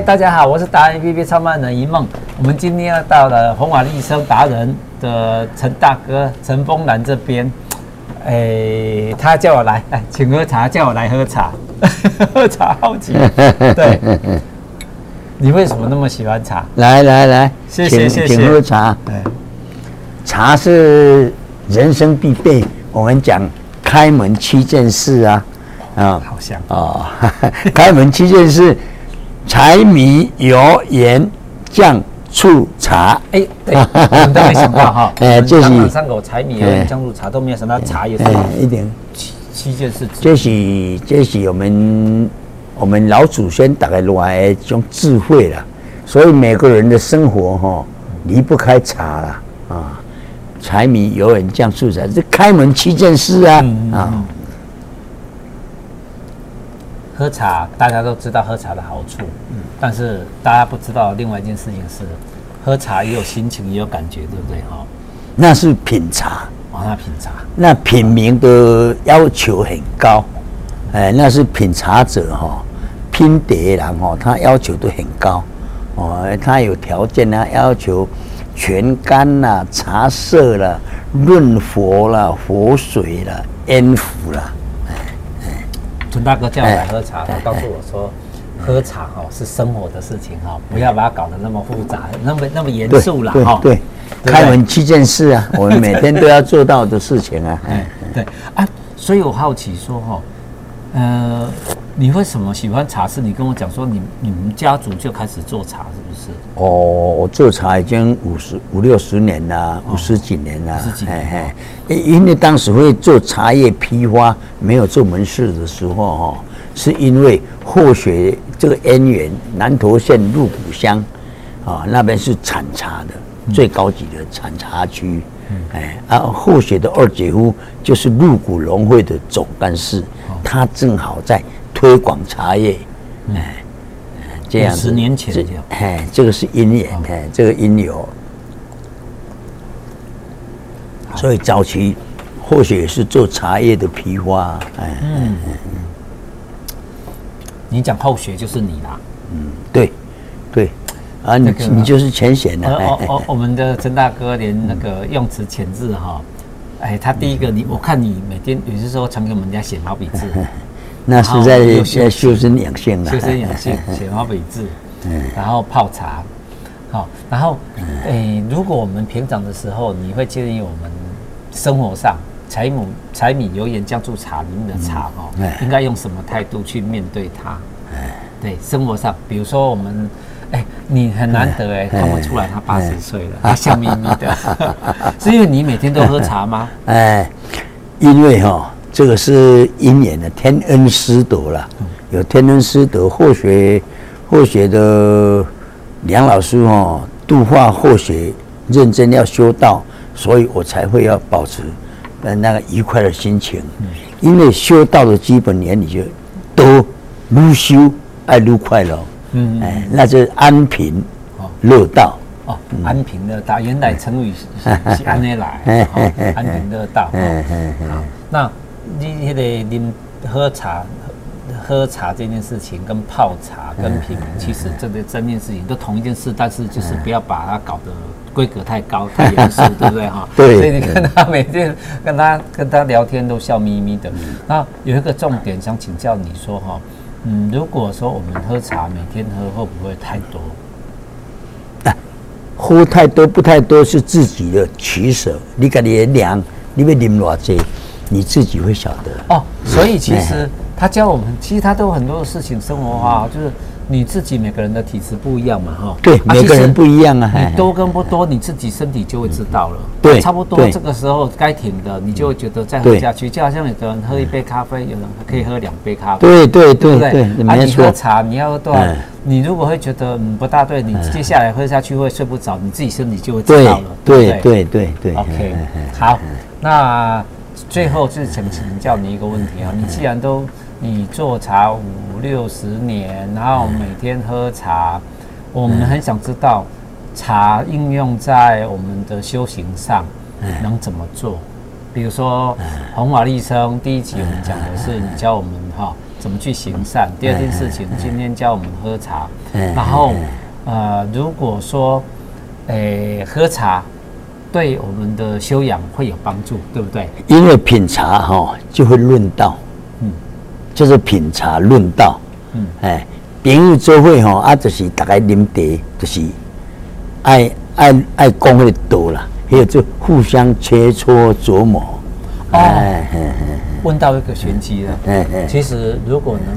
大家好，我是达人 APP 创办人一梦。我们今天要到了红瓦丽生达人的陈大哥陈峰南这边，哎，他叫我来，哎，请喝茶，叫我来喝茶，喝茶好奇。对，你为什么那么喜欢茶？来来来，谢谢谢谢，请喝茶。对，茶是人生必备。我们讲开门七件事啊，啊，好像哦，开门七件事。柴米油盐酱醋茶，哎，对，我们都没想到哈，哎，就是三口柴米油盐酱醋茶都没有想到茶也是一点七七件事。这是这是我们我们老祖先大概来的一种智慧了，所以每个人的生活哈离不开茶了啊，柴米油盐酱醋茶，这开门七件事啊啊。喝茶，大家都知道喝茶的好处，嗯，但是大家不知道另外一件事情是，喝茶也有心情，也有感觉，对不对？哈，那是品茶，哦，那品茶，那品名的要求很高，哎，那是品茶者哈，品茶的人哈，他要求都很高，哦，他有条件啊，要求全干啦、茶色啦、润佛啦、活水啦、烟壶啦。陈大哥叫我来喝茶，他告诉我说，喝茶哈是生活的事情哈，不要把它搞得那么复杂，那么那么严肃了哈。对，开门七件事啊，我们每天都要做到的事情啊。对啊，所以我好奇说哈，呃。你为什么喜欢茶？是你跟我讲说你你们家族就开始做茶，是不是？哦，我做茶已经五十五六十年了，五十几年了。十几年。因为当时会做茶叶批发，没有做门市的时候，哈，是因为后学这个渊源，南投县鹿谷乡，啊，那边是产茶的最高级的产茶区。哎，啊，后雪的二姐夫就是鹿谷农会的总干事，他正好在。推广茶叶，哎，这样十年前，哎，这个是因缘，哎，这个因由，所以早期或许也是做茶叶的批发，哎，嗯，你讲后学就是你啦，嗯，对，对，啊，你你就是浅显的，哦哦，我们的陈大哥连那个用词遣字哈，哎，他第一个你我看你每天有些时候常给我们家写毛笔字。那是在在修身养性了，修身养性，写毛笔字，然后泡茶，好，然后，诶，如果我们平常的时候，你会建议我们生活上柴米柴米油盐酱醋茶里面的茶哈，应该用什么态度去面对它？对，生活上，比如说我们，哎，你很难得哎，看不出来他八十岁了，他笑眯眯的，是因为你每天都喝茶吗？哎，因为哈。这个是因缘的天恩师德了，有天恩师德，或学或学的梁老师哦，度化或学认真要修道，所以我才会要保持那个愉快的心情。因为修道的基本原理就都愈修爱愈快乐。嗯，哎，那就是安贫乐道。哦，安平乐道，原来成语是是安内来，安平乐道。嗯嗯好，那。你迄个啉喝茶，喝茶这件事情跟泡茶跟品茗，其实这个这件事情都同一件事，但是就是不要把它搞得规格太高太严肃，对不对哈？对。所以你看他每天跟他跟他聊天都笑眯眯的。那有一个重点想请教你说哈，嗯，如果说我们喝茶每天喝会不会太多？啊，喝太多不太多是自己的取舍，你看你量，你要啉多少？你自己会晓得哦，所以其实他教我们，其实他都有很多的事情生活化，就是你自己每个人的体质不一样嘛，哈。对，每个人不一样啊。你多跟不多，你自己身体就会知道了。对，差不多这个时候该停的，你就会觉得再喝下去，就好像有的人喝一杯咖啡，有人可以喝两杯咖啡。对对对对，啊，你喝茶，你要喝多少？你如果会觉得嗯不大对，你接下来喝下去会睡不着，你自己身体就会知道了。对对对对。OK，好，那。最后就是想请教你一个问题啊，你既然都你做茶五六十年，然后每天喝茶，我们很想知道茶应用在我们的修行上能怎么做？比如说弘法利生第一集我们讲的是你教我们哈怎么去行善。第二件事情，今天教我们喝茶。嗯然后，呃，如果说，诶，喝茶对我们的修养会有帮助，对不对？因为品茶哈就会论道，嗯，就是品茶论道，嗯，哎，朋友做伙哈啊，就是大家啉茶，就是爱爱爱讲那个道啦，还有就互相切磋琢磨。哦。哎问到一个玄机了。哎哎其实如果能，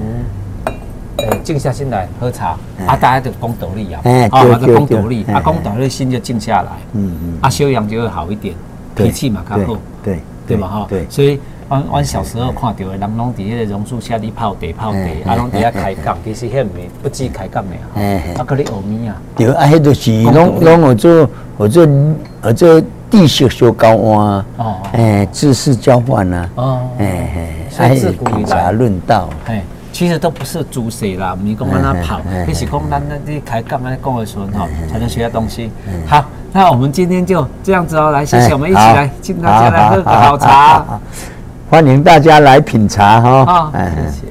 呃，静下心来喝茶，啊，大家就讲道理啊，哎啊，对就讲对道理，啊，讲道理心就静下来，嗯嗯，啊，修养就会好一点，脾气嘛较好，对对嘛？哈，对，所以，阮阮小时候看到的人拢伫迄个榕树下里泡茶泡茶，啊，拢伫遐开讲，其实遐没不止开讲的哎啊，啊，搁咧学物啊，对啊，迄就是拢拢有做有做有做知识相交换，哦诶，知识交换呐，哦，哎哎，所以自古以来。品茶论道，哎，其实都不是主事啦，唔是讲安那跑嗯嗯，那是讲咱那啲开讲安尼讲的时候哈，才能学到东西。好，那我们今天就这样子哦，来，谢谢我们一起来，请大家来喝个好茶。欢迎大家来品茶哈。啊，谢谢。